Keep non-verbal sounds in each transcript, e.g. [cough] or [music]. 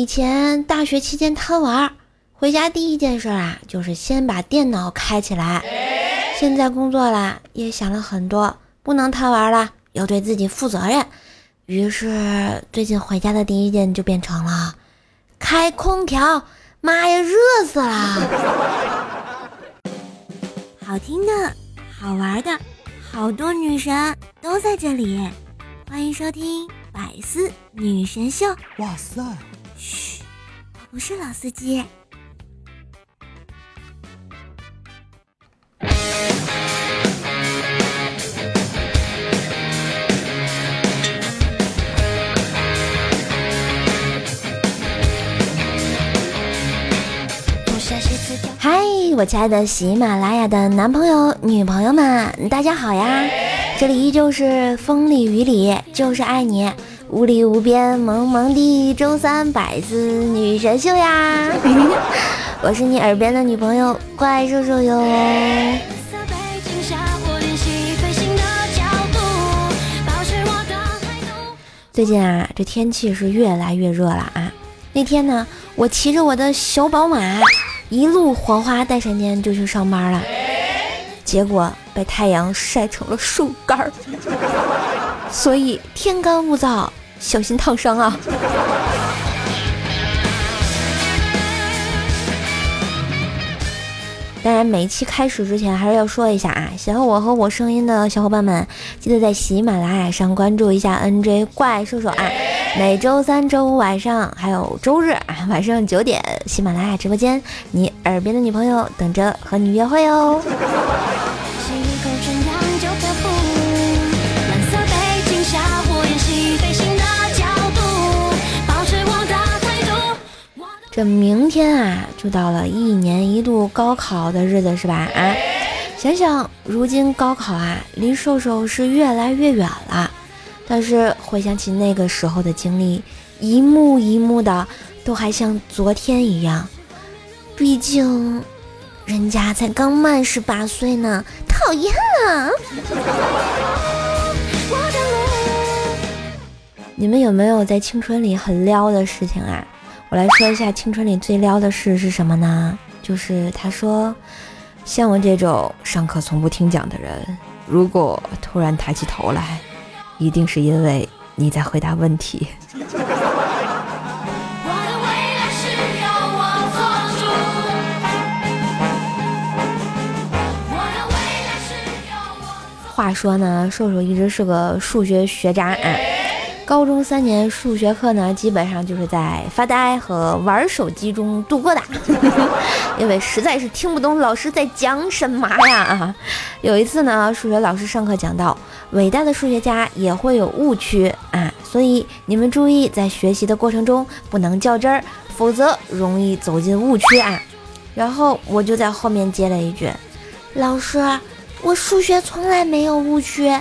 以前大学期间贪玩，回家第一件事啊就是先把电脑开起来。现在工作了，也想了很多，不能贪玩了，要对自己负责任。于是最近回家的第一件就变成了开空调。妈呀，热死了！[laughs] 好听的、好玩的，好多女神都在这里，欢迎收听《百思女神秀》。哇塞！不是老司机。嗨，我亲爱的喜马拉雅的男朋友、女朋友们，大家好呀！这里依旧是风里雨里就是爱你，无里无边萌萌的周三百思女神秀呀！[laughs] 我是你耳边的女朋友怪兽兽哟。最近啊，这天气是越来越热了啊！那天呢，我骑着我的小宝马。一路火花带闪电就去上班了，结果被太阳晒成了树干儿，[laughs] 所以天干物燥，小心烫伤啊！当然，每一期开始之前还是要说一下啊，喜欢我和我声音的小伙伴们，记得在喜马拉雅上关注一下 NJ 怪兽兽啊！每周三、周五晚上还有周日啊晚上九点，喜马拉雅直播间，你耳边的女朋友等着和你约会哦。这明天啊，就到了一年一度高考的日子，是吧？啊，想想如今高考啊，离瘦瘦是越来越远了。但是回想起那个时候的经历，一幕一幕的，都还像昨天一样。毕竟，人家才刚满十八岁呢，讨厌了。[laughs] 你们有没有在青春里很撩的事情啊？我来说一下青春里最撩的事是什么呢？就是他说，像我这种上课从不听讲的人，如果突然抬起头来，一定是因为你在回答问题。话说呢，瘦瘦一直是个数学学渣啊。高中三年数学课呢，基本上就是在发呆和玩手机中度过的，因为实在是听不懂老师在讲什么呀！有一次呢，数学老师上课讲到，伟大的数学家也会有误区啊，所以你们注意在学习的过程中不能较真儿，否则容易走进误区啊。然后我就在后面接了一句：“老师，我数学从来没有误区。”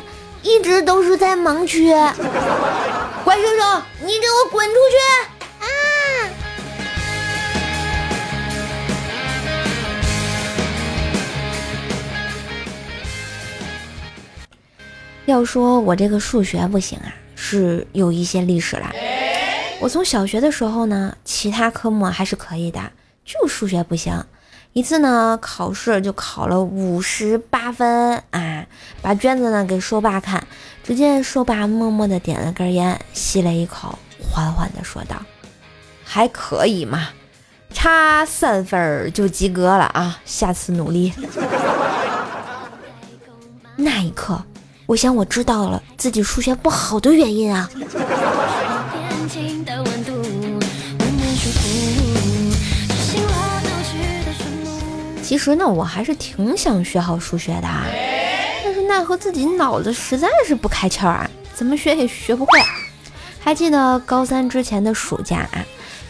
一直都是在盲区，[laughs] 怪叔叔，你给我滚出去！啊！要说我这个数学不行啊，是有一些历史了。我从小学的时候呢，其他科目还是可以的，就数学不行。一次呢，考试就考了五十八分啊！把卷子呢给硕爸看，只见硕爸默默的点了根烟，吸了一口，缓缓的说道：“还可以嘛，差三分就及格了啊，下次努力。”那一刻，我想我知道了自己数学不好的原因啊。其实呢，我还是挺想学好数学的，但是奈何自己脑子实在是不开窍啊，怎么学也学不会。还记得高三之前的暑假啊，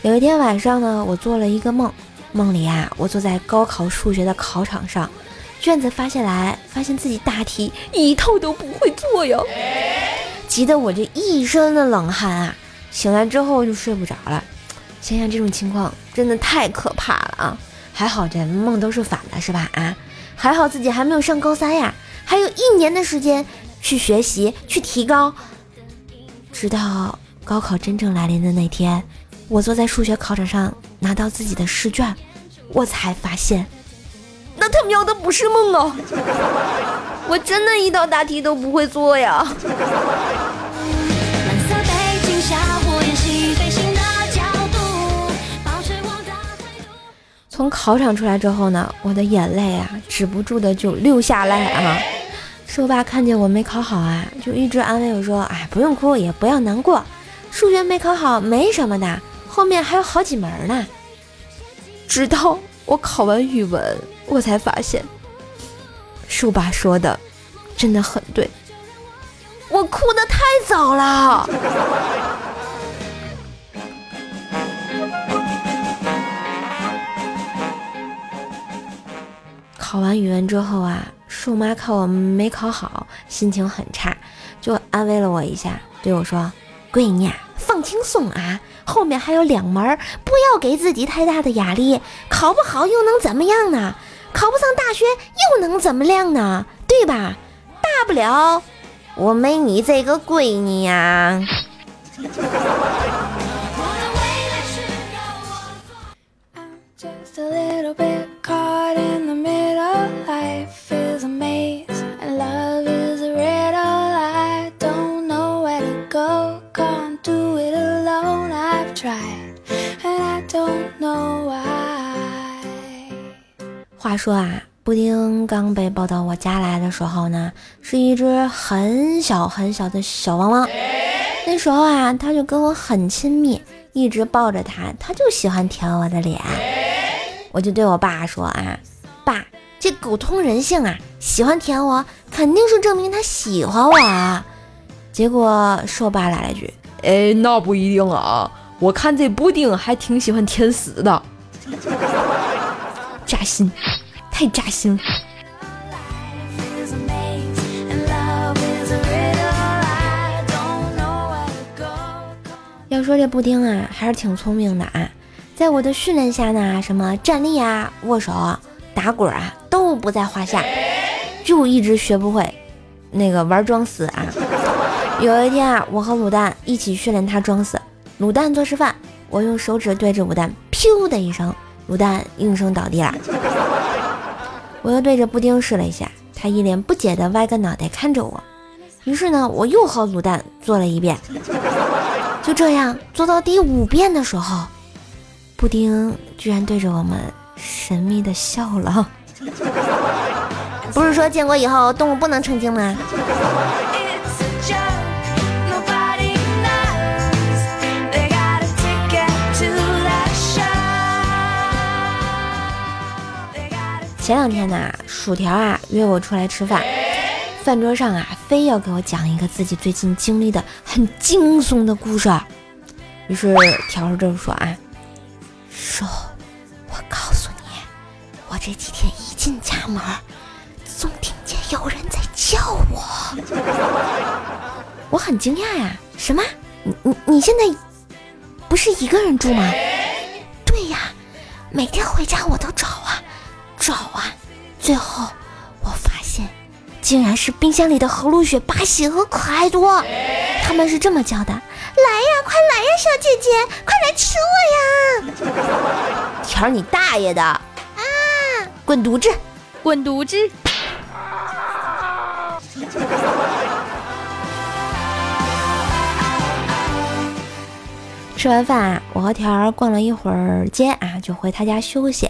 有一天晚上呢，我做了一个梦，梦里啊，我坐在高考数学的考场上，卷子发下来，发现自己大题一套都不会做哟，急得我这一身的冷汗啊，醒来之后就睡不着了。想想这种情况，真的太可怕了啊！还好这梦都是反的，是吧？啊，还好自己还没有上高三呀，还有一年的时间去学习去提高，直到高考真正来临的那天，我坐在数学考场上拿到自己的试卷，我才发现，那他喵的不是梦哦！我真的一道大题都不会做呀！从考场出来之后呢，我的眼泪啊，止不住的就流下来啊。瘦爸看见我没考好啊，就一直安慰我说：“哎，不用哭，也不要难过，数学没考好没什么的，后面还有好几门呢。”直到我考完语文，我才发现，瘦爸说的真的很对，我哭的太早了。考完语文之后啊。树妈看我没考好，心情很差，就安慰了我一下，对我说：“闺女，放轻松啊，后面还有两门，不要给自己太大的压力。考不好又能怎么样呢？考不上大学又能怎么样呢？对吧？大不了我没你这个闺女呀。” [laughs] 说啊，布丁刚被抱到我家来的时候呢，是一只很小很小的小汪汪。那时候啊，他就跟我很亲密，一直抱着他，他就喜欢舔我的脸。我就对我爸说啊，爸，这狗通人性啊，喜欢舔我，肯定是证明他喜欢我啊。结果说爸来了句，哎，那不一定啊，我看这布丁还挺喜欢舔屎的。[laughs] 扎心，太扎心。要说这布丁啊，还是挺聪明的啊。在我的训练下呢，什么站立啊、握手、啊打滚啊，都不在话下，就一直学不会那个玩装死啊。有一天啊，我和卤蛋一起训练他装死，卤蛋做示范，我用手指对着卤蛋，噗的一声。卤蛋应声倒地了，我又对着布丁试了一下，他一脸不解的歪个脑袋看着我。于是呢，我又和卤蛋做了一遍。就这样做到第五遍的时候，布丁居然对着我们神秘的笑了。不是说建国以后动物不能成精吗？前两天呢，薯条啊约我出来吃饭，饭桌上啊非要给我讲一个自己最近经历的很惊悚的故事。于是条叔就说啊，叔，我告诉你，我这几天一进家门，总听见有人在叫我。我很惊讶呀，什么？你你你现在不是一个人住吗？对呀，每天回家我都找啊。找啊！最后我发现，竟然是冰箱里的和露雪、巴西和可爱多。他们是这么叫的：“来呀，快来呀，小姐姐，快来吃我呀！”条你大爷的！啊！滚犊子，滚犊子！吃完饭啊，我和条儿逛了一会儿街啊，就回他家休息。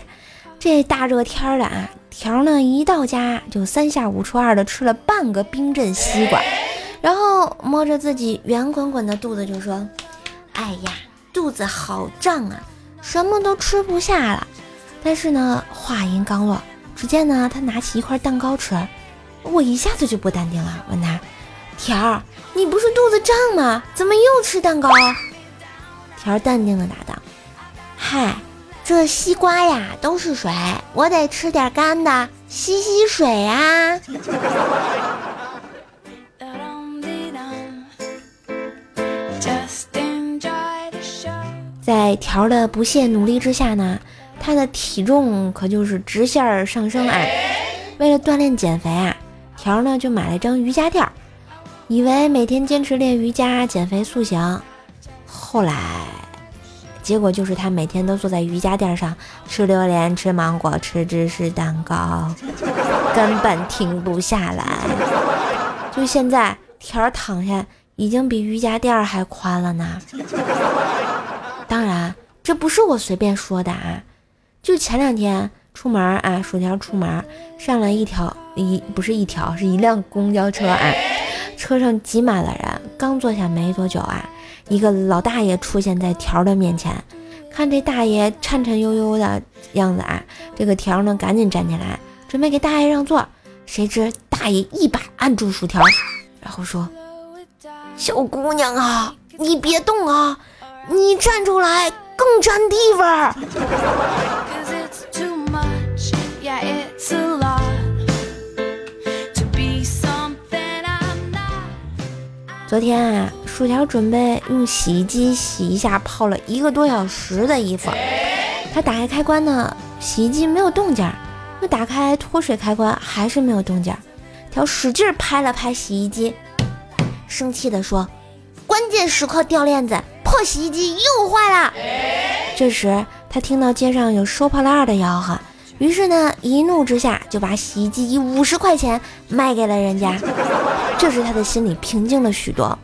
这大热天的啊，条呢一到家就三下五除二的吃了半个冰镇西瓜，然后摸着自己圆滚滚的肚子就说：“哎呀，肚子好胀啊，什么都吃不下了。”但是呢，话音刚落，只见呢他拿起一块蛋糕吃，我一下子就不淡定了，问他：“条，你不是肚子胀吗？怎么又吃蛋糕？”条淡定的答道：“嗨。”这西瓜呀都是水，我得吃点干的吸吸水啊。在条的不懈努力之下呢，他的体重可就是直线上升啊。为了锻炼减肥啊，条呢就买了一张瑜伽垫，以为每天坚持练瑜伽减肥塑形，后来。结果就是他每天都坐在瑜伽垫上吃榴莲、吃芒果、吃芝士蛋糕，[laughs] 根本停不下来。就现在，条儿躺下已经比瑜伽垫还宽了呢。当然，这不是我随便说的啊，就前两天出门啊，薯条出门上了一条一不是一条，是一辆公交车啊，车上挤满了人，刚坐下没多久啊。一个老大爷出现在条的面前，看这大爷颤颤悠悠的样子啊，这个条呢赶紧站起来，准备给大爷让座。谁知大爷一把按住薯条，然后说：“小姑娘啊，你别动啊，你站出来更占地方。”昨天啊。薯条准备用洗衣机洗一下泡了一个多小时的衣服，他打开开关呢，洗衣机没有动静儿；又打开脱水开关，还是没有动静儿。条使劲拍了拍洗衣机，生气地说：“关键时刻掉链子，破洗衣机又坏了。”这时他听到街上有收破烂的吆喝，于是呢，一怒之下就把洗衣机以五十块钱卖给了人家。这时他的心里平静了许多。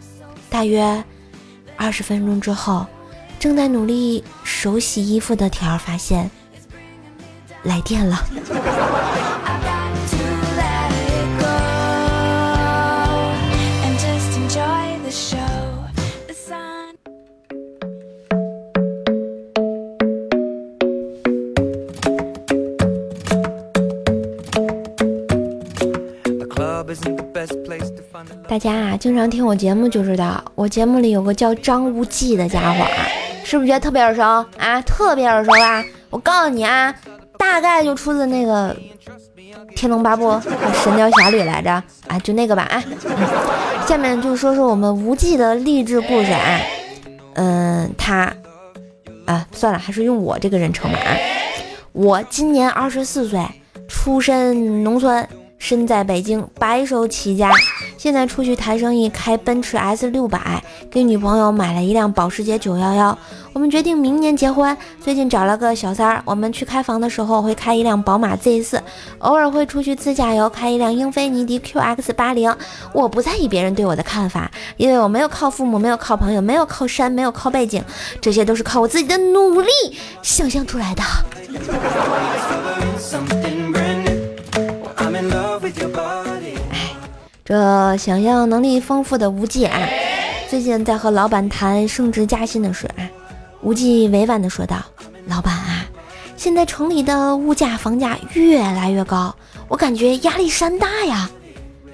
大约二十分钟之后，正在努力手洗衣服的条发现来电了。经常听我节目就知道，我节目里有个叫张无忌的家伙啊，是不是觉得特别耳熟啊？特别耳熟吧？我告诉你啊，大概就出自那个《天龙八部》《神雕侠侣》来着啊，就那个吧啊。下面就说说我们无忌的励志故事啊。嗯，他啊，算了，还是用我这个人称吧啊。我今年二十四岁，出身农村。身在北京，白手起家，现在出去谈生意，开奔驰 S 六百，给女朋友买了一辆保时捷九幺幺。我们决定明年结婚，最近找了个小三儿。我们去开房的时候会开一辆宝马 Z 四，偶尔会出去自驾游，开一辆英菲尼迪 QX 八零。我不在意别人对我的看法，因为我没有靠父母，没有靠朋友，没有靠山，没有靠背景，这些都是靠我自己的努力想象出来的。[laughs] 这想象能力丰富的无忌啊，最近在和老板谈升职加薪的事啊。无忌委婉的说道：“老板啊，现在城里的物价房价越来越高，我感觉压力山大呀。”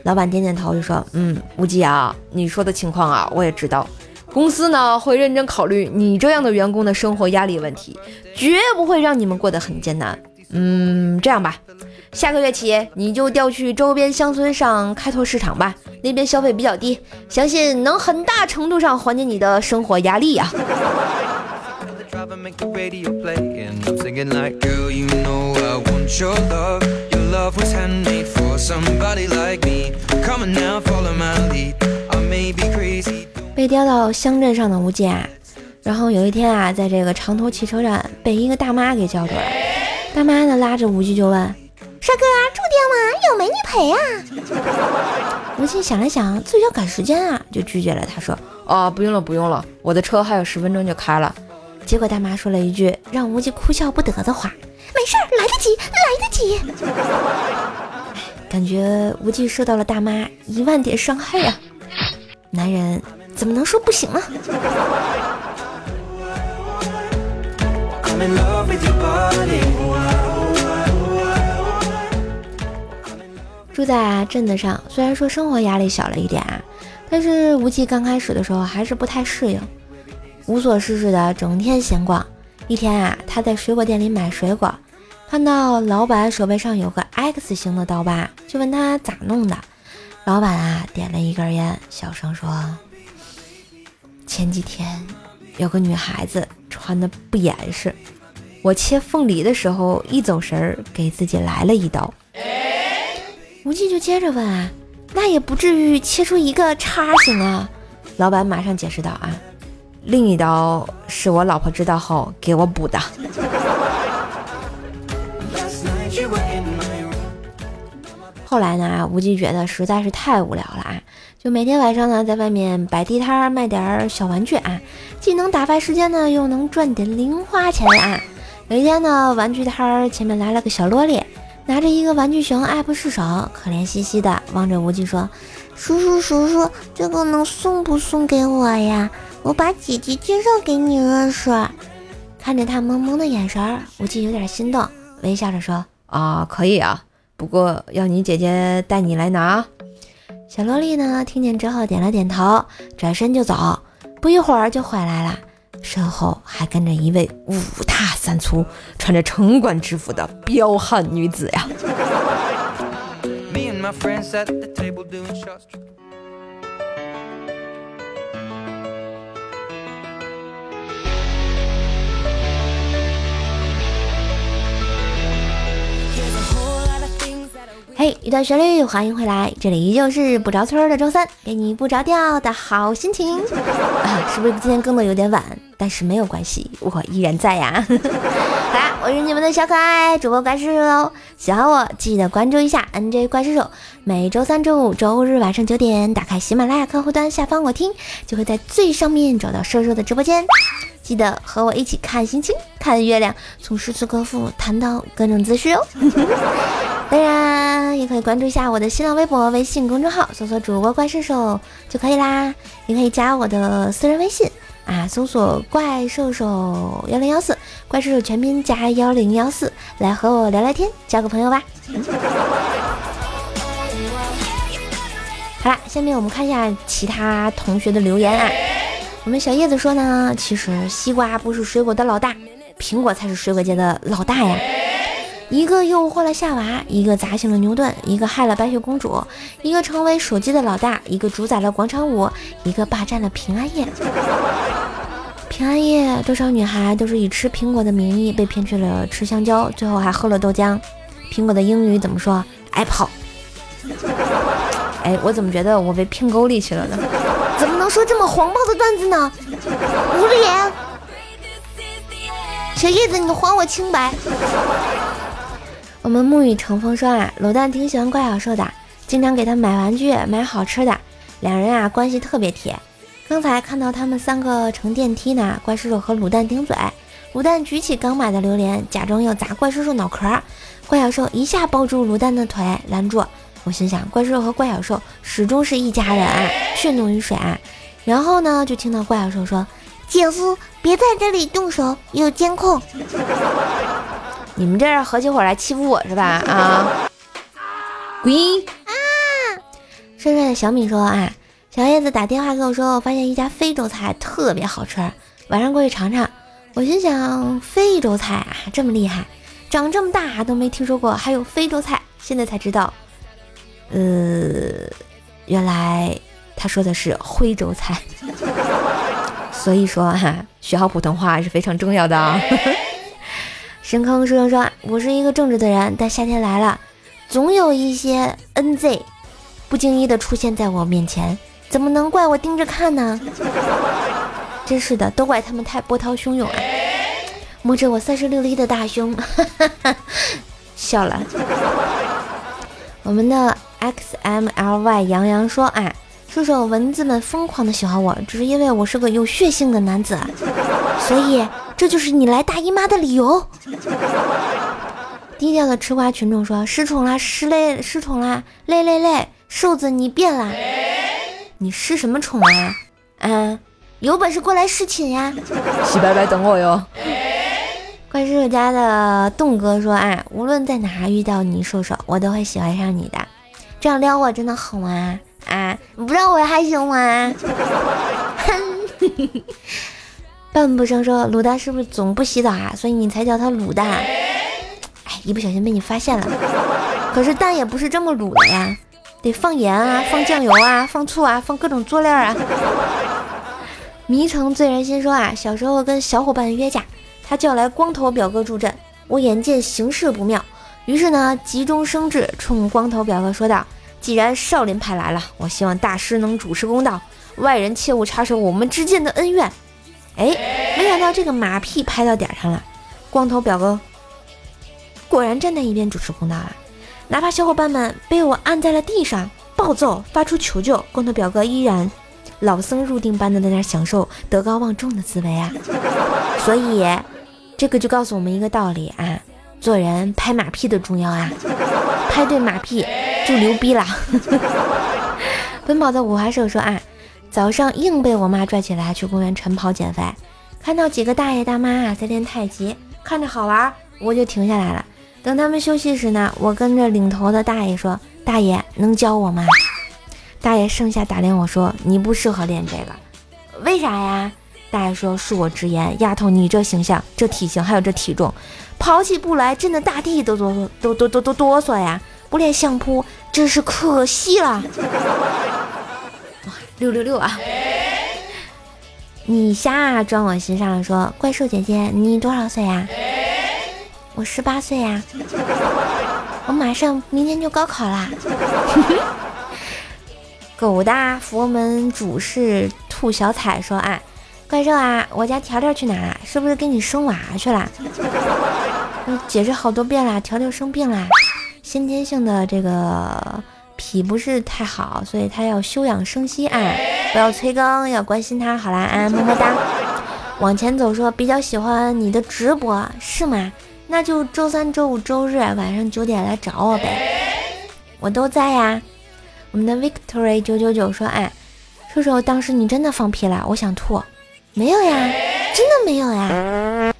老板点点头就说：“嗯，无忌啊，你说的情况啊，我也知道。公司呢会认真考虑你这样的员工的生活压力问题，绝不会让你们过得很艰难。嗯，这样吧。”下个月起，你就调去周边乡村上开拓市场吧，那边消费比较低，相信能很大程度上缓解你的生活压力呀。被调到乡镇上的吴健，然后有一天啊，在这个长途汽车站被一个大妈给叫住了，大妈呢拉着吴忌就问。帅哥，住店吗？有美女陪啊。吴昕想了想，自己要赶时间啊，就拒绝了。他说：“哦，不用了，不用了，我的车还有十分钟就开了。”结果大妈说了一句让无忌哭笑不得的话：“没事儿，来得及，来得及。[laughs] ”感觉无忌受到了大妈一万点伤害呀。男人怎么能说不行呢？住在啊镇子上，虽然说生活压力小了一点啊，但是无忌刚开始的时候还是不太适应，无所事事的整天闲逛。一天啊，他在水果店里买水果，看到老板手背上有个 X 型的刀疤，就问他咋弄的。老板啊，点了一根烟，小声说：“前几天有个女孩子穿的不严实，我切凤梨的时候一走神儿，给自己来了一刀。”无忌就接着问啊，那也不至于切出一个叉形啊！老板马上解释道啊，另一刀是我老婆知道后给我补的。[laughs] 后来呢，无忌觉得实在是太无聊了啊，就每天晚上呢在外面摆地摊卖点小玩具啊，既能打发时间呢，又能赚点零花钱啊。有一天呢，玩具摊前面来了个小萝莉，拿着一个玩具熊，爱不释手，可怜兮兮的望着无忌说：“叔叔叔叔，这个能送不送给我呀？我把姐姐介绍给你认识。”看着他萌萌的眼神，无忌有点心动，微笑着说：“啊，可以啊。”不过要你姐姐带你来拿。小萝莉呢？听见之后点了点头，转身就走。不一会儿就回来了，身后还跟着一位五大三粗、穿着城管制服的彪悍女子呀。嘿，一段旋律，欢迎回来，这里依旧是不着村的周三，给你不着调的好心情啊！[laughs] 是不是今天更的有点晚？但是没有关系，我依然在呀。[laughs] 好啦，我是你们的小可爱主播怪叔叔喽，喜欢我记得关注一下 NJ 怪叔叔，每周三、周五、周日晚上九点，打开喜马拉雅客户端下方我听，就会在最上面找到瘦瘦的直播间。记得和我一起看星星、看月亮，从诗词歌赋谈到各种姿势哦。[laughs] 当然，也可以关注一下我的新浪微博、微信公众号，搜索主播怪兽兽就可以啦。也可以加我的私人微信啊，搜索怪兽兽幺零幺四，怪兽兽全拼加幺零幺四，来和我聊聊天，交个朋友吧。[laughs] 好啦，下面我们看一下其他同学的留言啊。我们小叶子说呢，其实西瓜不是水果的老大，苹果才是水果界的老大呀。一个诱惑了夏娃，一个砸醒了牛顿，一个害了白雪公主，一个成为手机的老大，一个主宰了广场舞，一个霸占了平安夜。平安夜，多少女孩都是以吃苹果的名义被骗去了吃香蕉，最后还喝了豆浆。苹果的英语怎么说？Apple。[laughs] 哎，我怎么觉得我被骗沟里去了呢？怎么能说这么黄暴的段子呢？无脸！小叶子，你还我清白！我们沐雨橙风说啊，卤蛋挺喜欢怪小兽的，经常给他买玩具、买好吃的，两人啊关系特别铁。刚才看到他们三个乘电梯呢，怪叔叔和卤蛋顶嘴，卤蛋举起刚买的榴莲，假装要砸怪叔叔脑壳，怪小兽一下抱住卤蛋的腿拦住。我心想，怪兽和怪小兽始终是一家人，血浓于水啊。然后呢，就听到怪小兽说：“姐夫，别在这里动手，有监控。”你们这是合起伙来欺负我是吧？啊！滚！啊！帅帅的小米说：“啊，小叶子打电话跟我说，我发现一家非洲菜特别好吃，晚上过去尝尝。”我心想，非洲菜啊，这么厉害，长这么大都没听说过还有非洲菜，现在才知道。呃，原来他说的是徽州菜，[laughs] 所以说哈，学好普通话是非常重要的啊。[laughs] 深坑书生说：“我是一个正直的人，但夏天来了，总有一些 NZ 不经意的出现在我面前，怎么能怪我盯着看呢？[laughs] 真是的，都怪他们太波涛汹涌啊！摸着我三十六 L 的大胸，哈哈哈笑了。我们的。” X m l y 杨洋说：“啊，叔叔，蚊子们疯狂的喜欢我，只是因为我是个有血性的男子，[laughs] 所以这就是你来大姨妈的理由。”低调的吃瓜群众说：“失宠啦，失累，失宠啦，累累累，瘦子你变啦，你失什么宠啊？嗯，有本事过来侍寝呀！洗白白等我哟。”怪叔叔家的栋哥说：“哎，无论在哪遇到你，叔叔，我都会喜欢上你的。”这样撩我真的好吗啊！你不让我还行吗？哼！半步生说卤蛋是不是总不洗澡啊？所以你才叫他卤蛋。哎，一不小心被你发现了。可是蛋也不是这么卤的呀，得放盐啊，放酱油啊，放醋啊，放各种佐料啊。迷城醉人心说啊，小时候跟小伙伴约架，他叫来光头表哥助阵，我眼见形势不妙。于是呢，急中生智，冲光头表哥说道：“既然少林派来了，我希望大师能主持公道，外人切勿插手我们之间的恩怨。”哎，没想到这个马屁拍到点上了，光头表哥果然站在一边主持公道了。哪怕小伙伴们被我按在了地上，暴揍，发出求救，光头表哥依然老僧入定般的在那享受德高望重的滋味啊！所以，这个就告诉我们一个道理啊，做人拍马屁的重要啊，拍对马屁就牛逼了。[laughs] 奔跑的五花兽说啊。早上硬被我妈拽起来去公园晨跑减肥，看到几个大爷大妈啊在练太极，看着好玩，我就停下来了。等他们休息时呢，我跟着领头的大爷说：“大爷能教我吗？”大爷剩下打量我说：“你不适合练这个，为啥呀？”大爷说：“恕我直言，丫头你这形象、这体型还有这体重，跑起步来震得大地都哆都都都都哆嗦呀！不练相扑真是可惜了。[laughs] ”哇六六六啊！你瞎装我心上了，说怪兽姐姐，你多少岁呀？我十八岁呀，我马上明天就高考啦。[laughs] 狗大佛门主事兔小彩说啊，怪兽啊，我家条条去哪了？是不是给你生娃去了？我解释好多遍啦，条条生病啦，先天性的这个。脾不是太好，所以他要休养生息啊！不要催更，要关心他。好啦，啊，么么哒。往前走，说比较喜欢你的直播，是吗？那就周三、周五、周日晚上九点来找我呗，我都在呀。我们的 Victory 九九九说，哎，叔叔，当时你真的放屁了，我想吐。没有呀，真的没有呀。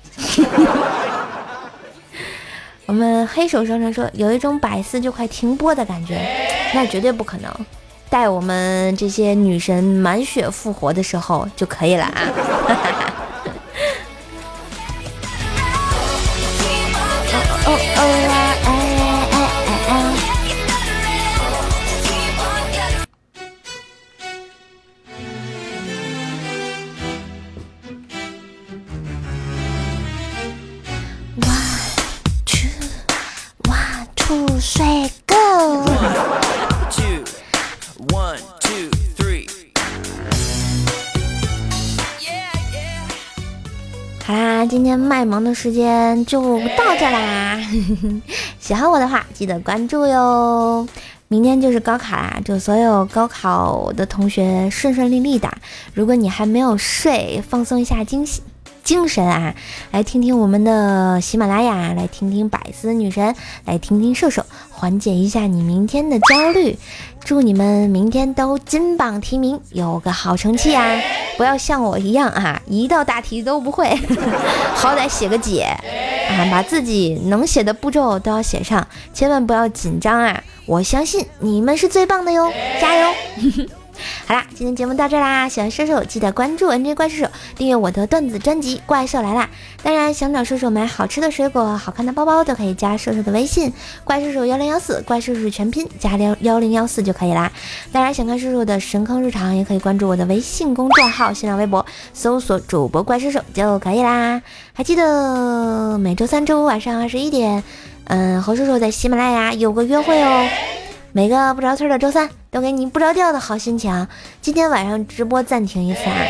我们黑手声声说，有一种百思就快停播的感觉。那绝对不可能，待我们这些女神满血复活的时候就可以了啊！今天卖萌的时间就到这啦，[laughs] 喜欢我的话记得关注哟。明天就是高考啦，祝所有高考的同学顺顺利利的。如果你还没有睡，放松一下精精神啊，来听听我们的喜马拉雅，来听听百思女神，来听听射手，缓解一下你明天的焦虑。祝你们明天都金榜题名，有个好成绩啊！不要像我一样啊，一道大题都不会，好歹写个解啊，把自己能写的步骤都要写上，千万不要紧张啊！我相信你们是最棒的哟，加油！[laughs] 好啦，今天节目到这啦！喜欢射手记得关注 NJ 怪兽手，订阅我的段子专辑《怪兽来啦》。当然，想找射手买好吃的水果、好看的包包，都可以加射手的微信“怪兽手幺零幺四”，怪兽是全拼加幺幺零幺四就可以啦。当然，想看射手的神坑日常，也可以关注我的微信公众号、新浪微博，搜索主播怪兽手就可以啦。还记得每周三、周五晚上二十一点，嗯，和射手在喜马拉雅有个约会哦。每个不着村的周三都给你不着调的好心情。今天晚上直播暂停一次啊，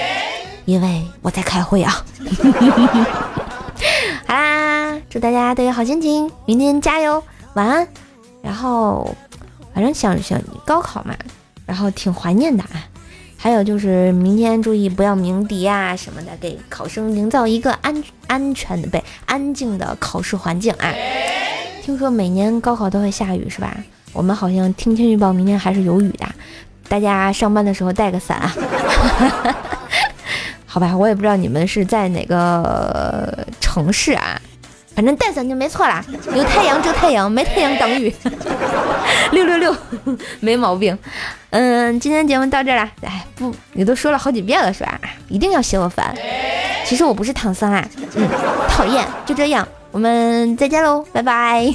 因为我在开会啊。[laughs] 好啦，祝大家都有好心情，明天加油，晚安。然后反正想想高考嘛，然后挺怀念的啊。还有就是明天注意不要鸣笛啊什么的，给考生营造一个安安全的、被安静的考试环境啊。听说每年高考都会下雨是吧？我们好像听天气预报，明天还是有雨的，大家上班的时候带个伞啊。[laughs] 好吧，我也不知道你们是在哪个城市啊，反正带伞就没错啦。有太阳遮太阳，没太阳挡雨。[laughs] 六六六，没毛病。嗯，今天节目到这了。哎，不，你都说了好几遍了是吧？一定要嫌我烦。其实我不是唐僧啊。嗯，讨厌，就这样，我们再见喽，拜拜。